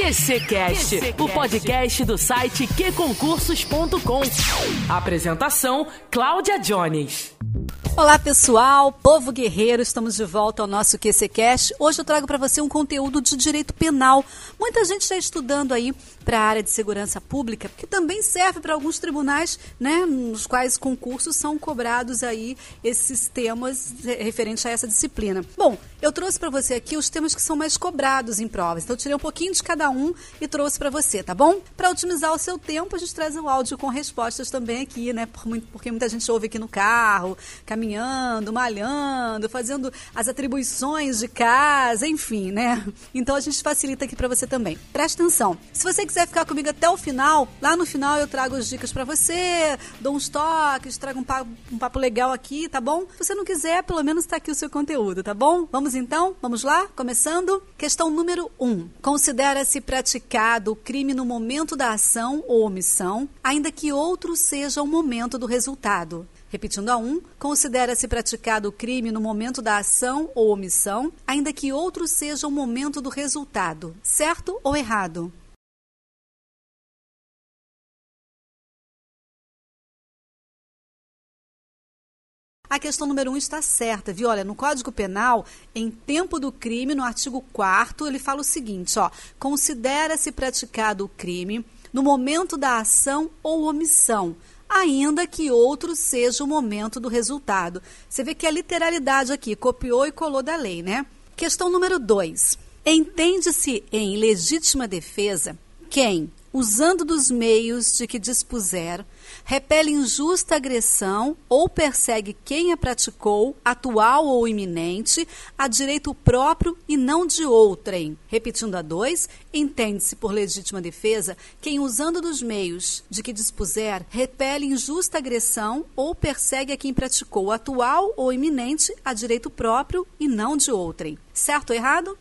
QCcast, o podcast do site qconcursos.com. Apresentação: Cláudia Jones. Olá pessoal, povo guerreiro, estamos de volta ao nosso QCcast. Hoje eu trago para você um conteúdo de direito penal. Muita gente está estudando aí para a área de segurança pública, que também serve para alguns tribunais, né, nos quais concursos são cobrados aí esses temas referentes a essa disciplina. Bom, eu trouxe para você aqui os temas que são mais cobrados em provas. Então eu tirei um pouquinho de cada um e trouxe para você, tá bom? Para otimizar o seu tempo, a gente traz o áudio com respostas também aqui, né? Porque muita gente ouve aqui no carro, caminhando, malhando, fazendo as atribuições de casa, enfim, né? Então a gente facilita aqui para você também. Presta atenção. Se você quiser ficar comigo até o final, lá no final eu trago as dicas para você, dou uns toques, trago um papo, um papo legal aqui, tá bom? Se você não quiser, pelo menos está aqui o seu conteúdo, tá bom? Vamos então? Vamos lá? Começando? Questão número 1. Um. Considera-se praticado o crime no momento da ação ou omissão, ainda que outro seja o momento do resultado. Repetindo a 1, um, considera-se praticado o crime no momento da ação ou omissão, ainda que outro seja o momento do resultado. Certo ou errado? A questão número 1 um está certa, viu? Olha, no Código Penal, em tempo do crime, no artigo 4 ele fala o seguinte, ó: considera-se praticado o crime no momento da ação ou omissão, ainda que outro seja o momento do resultado. Você vê que a literalidade aqui copiou e colou da lei, né? Questão número 2. Entende-se em legítima defesa quem, usando dos meios de que dispuser, repele injusta agressão ou persegue quem a praticou, atual ou iminente, a direito próprio e não de outrem. Repetindo a dois, entende-se por legítima defesa quem, usando dos meios de que dispuser, repele injusta agressão ou persegue a quem praticou, atual ou iminente, a direito próprio e não de outrem. Certo ou errado?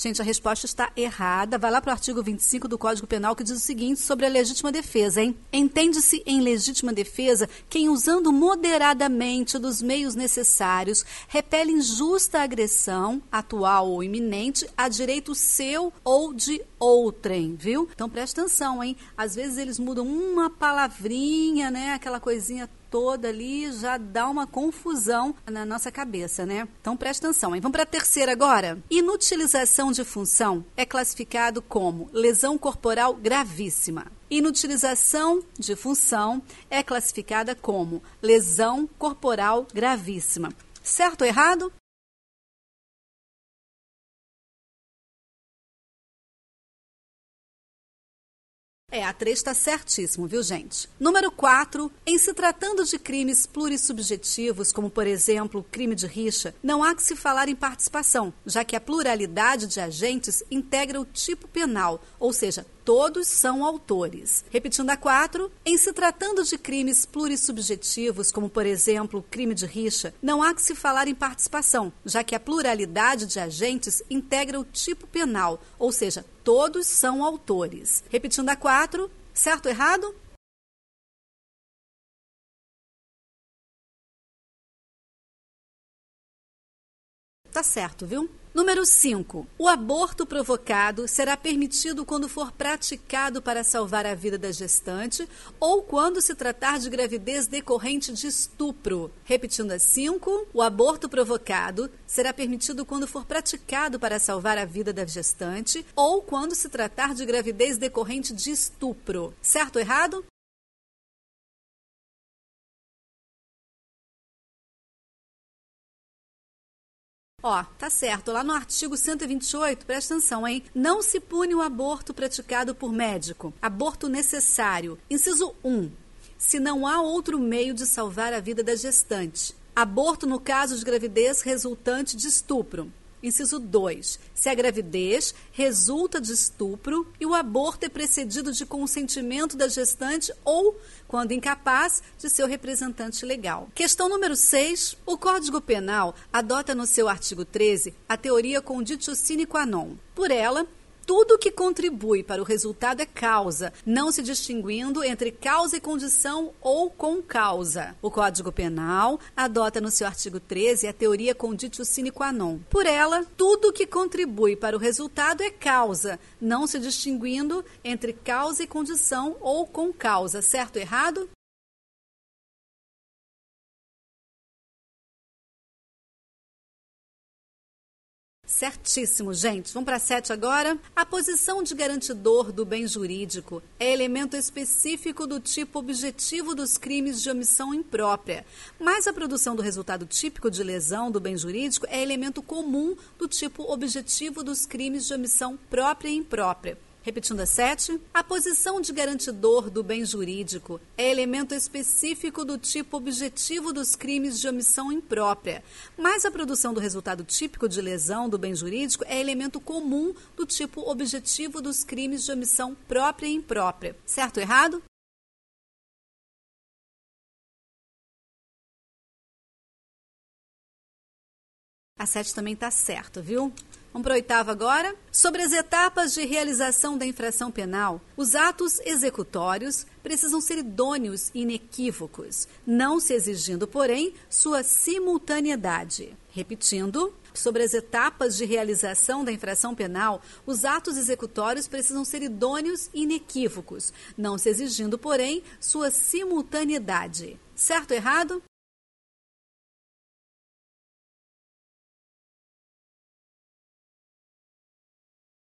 Gente, a resposta está errada. Vai lá para o artigo 25 do Código Penal que diz o seguinte sobre a legítima defesa, hein? Entende-se em legítima defesa quem, usando moderadamente dos meios necessários, repele injusta agressão, atual ou iminente, a direito seu ou de outrem, viu? Então presta atenção, hein? Às vezes eles mudam uma palavrinha, né? Aquela coisinha toda ali já dá uma confusão na nossa cabeça, né? Então presta atenção. Hein? Vamos para a terceira agora. Inutilização de função é classificado como lesão corporal gravíssima. Inutilização de função é classificada como lesão corporal gravíssima. Certo ou errado? É, a 3 está certíssimo, viu, gente? Número 4. Em se tratando de crimes plurissubjetivos, como, por exemplo, crime de rixa, não há que se falar em participação, já que a pluralidade de agentes integra o tipo penal, ou seja, todos são autores. Repetindo a 4, em se tratando de crimes plurissubjetivos, como por exemplo crime de rixa, não há que se falar em participação, já que a pluralidade de agentes integra o tipo penal, ou seja, todos são autores. Repetindo a 4, certo ou errado? Tá certo, viu? Número 5. O aborto provocado será permitido quando for praticado para salvar a vida da gestante ou quando se tratar de gravidez decorrente de estupro. Repetindo a 5. O aborto provocado será permitido quando for praticado para salvar a vida da gestante ou quando se tratar de gravidez decorrente de estupro. Certo ou errado? Ó, tá certo. Lá no artigo 128, presta atenção, hein? Não se pune o aborto praticado por médico. Aborto necessário. Inciso 1. Se não há outro meio de salvar a vida da gestante. Aborto no caso de gravidez resultante de estupro. Inciso 2. Se a gravidez resulta de estupro e o aborto é precedido de consentimento da gestante ou, quando incapaz, de seu representante legal. Questão número 6. O Código Penal adota no seu artigo 13 a teoria conditio sine qua non. Por ela, tudo que contribui para o resultado é causa, não se distinguindo entre causa e condição ou com causa. O Código Penal adota no seu artigo 13 a teoria conditio sine qua non. Por ela, tudo que contribui para o resultado é causa, não se distinguindo entre causa e condição ou com causa. Certo ou errado? Certíssimo, gente. Vamos para sete agora. A posição de garantidor do bem jurídico é elemento específico do tipo objetivo dos crimes de omissão imprópria, mas a produção do resultado típico de lesão do bem jurídico é elemento comum do tipo objetivo dos crimes de omissão própria e imprópria. Repetindo a sete, a posição de garantidor do bem jurídico é elemento específico do tipo objetivo dos crimes de omissão imprópria, mas a produção do resultado típico de lesão do bem jurídico é elemento comum do tipo objetivo dos crimes de omissão própria e imprópria. Certo ou errado? A 7 também está certo, viu? Vamos para a oitava agora. Sobre as etapas de realização da infração penal, os atos executórios precisam ser idôneos e inequívocos, não se exigindo, porém, sua simultaneidade. Repetindo, sobre as etapas de realização da infração penal, os atos executórios precisam ser idôneos e inequívocos, não se exigindo, porém, sua simultaneidade. Certo ou errado?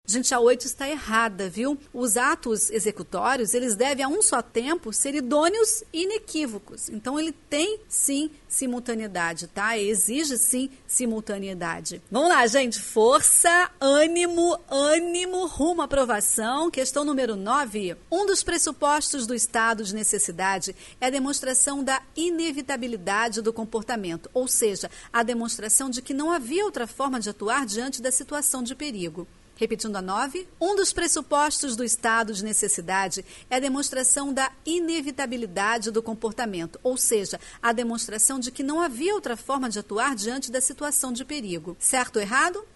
Gente, a 8 está errada, viu? Os atos executórios, eles devem a um só tempo ser idôneos e inequívocos. Então, ele tem, sim, simultaneidade, tá? Exige, sim, simultaneidade. Vamos lá, gente. Força, ânimo, ânimo, rumo à aprovação. Questão número 9. Um dos pressupostos do estado de necessidade é a demonstração da inevitabilidade do comportamento, ou seja, a demonstração de que não havia outra forma de atuar diante da situação de perigo. Repetindo a 9, um dos pressupostos do estado de necessidade é a demonstração da inevitabilidade do comportamento, ou seja, a demonstração de que não havia outra forma de atuar diante da situação de perigo. Certo ou errado?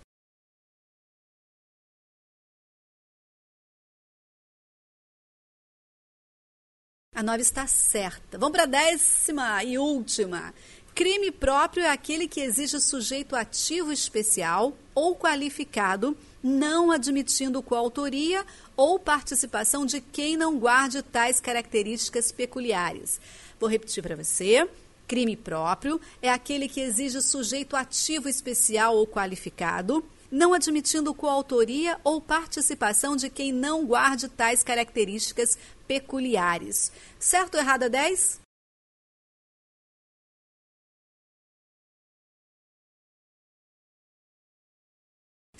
A 9 está certa. Vamos para a décima e última. Crime próprio é aquele que exige sujeito ativo especial ou qualificado não admitindo coautoria ou participação de quem não guarde tais características peculiares. Vou repetir para você. Crime próprio é aquele que exige sujeito ativo especial ou qualificado, não admitindo coautoria ou participação de quem não guarde tais características peculiares. Certo ou errada 10?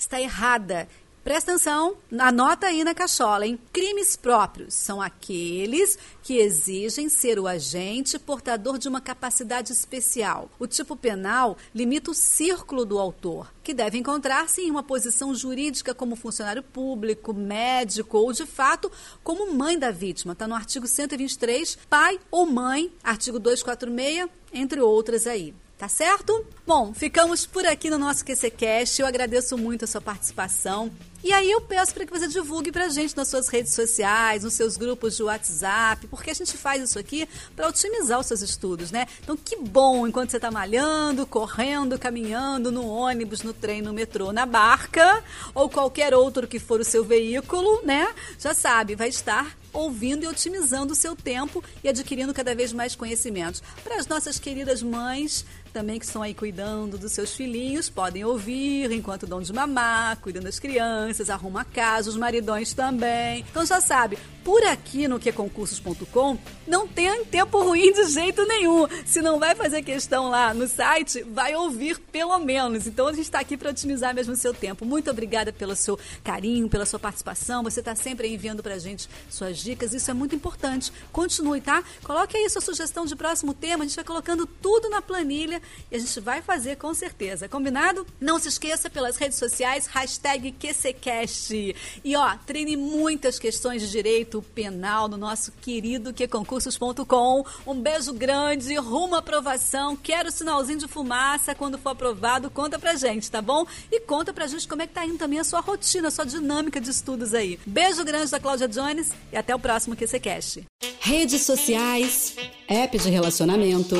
Está errada. Presta atenção, anota aí na cachola, hein? Crimes próprios são aqueles que exigem ser o agente portador de uma capacidade especial. O tipo penal limita o círculo do autor, que deve encontrar-se em uma posição jurídica como funcionário público, médico ou, de fato, como mãe da vítima. Está no artigo 123, pai ou mãe, artigo 246, entre outras aí. Tá certo? Bom, ficamos por aqui no nosso QCCast. Eu agradeço muito a sua participação. E aí eu peço para que você divulgue para a gente nas suas redes sociais, nos seus grupos de WhatsApp, porque a gente faz isso aqui para otimizar os seus estudos, né? Então que bom enquanto você está malhando, correndo, caminhando, no ônibus, no trem, no metrô, na barca ou qualquer outro que for o seu veículo, né? Já sabe, vai estar ouvindo e otimizando o seu tempo e adquirindo cada vez mais conhecimentos. Para as nossas queridas mães, também que estão aí cuidando dos seus filhinhos, podem ouvir enquanto dão de mamar, cuidando das crianças, arruma casa, os maridões também. Então já sabe, por aqui no queconcursos.com não tem tempo ruim de jeito nenhum. Se não vai fazer questão lá no site, vai ouvir pelo menos. Então a gente está aqui para otimizar mesmo o seu tempo. Muito obrigada pelo seu carinho, pela sua participação. Você está sempre enviando para a gente suas dicas. Isso é muito importante. Continue, tá? Coloque aí sua sugestão de próximo tema. A gente vai colocando tudo na planilha e a gente vai fazer com certeza. Combinado? Não se esqueça pelas redes sociais, hashtag QCCast. E ó, treine muitas questões de direito direito penal no nosso querido queconcursos.com. Um beijo grande, rumo à aprovação. Quero sinalzinho de fumaça quando for aprovado. Conta pra gente, tá bom? E conta pra gente como é que tá indo também a sua rotina, a sua dinâmica de estudos aí. Beijo grande da Cláudia Jones e até o próximo QCCast. Redes sociais, app de relacionamento,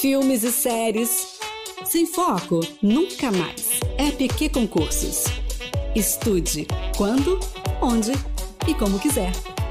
filmes e séries. Sem foco, nunca mais. App Que Concursos. Estude quando, onde e como quiser.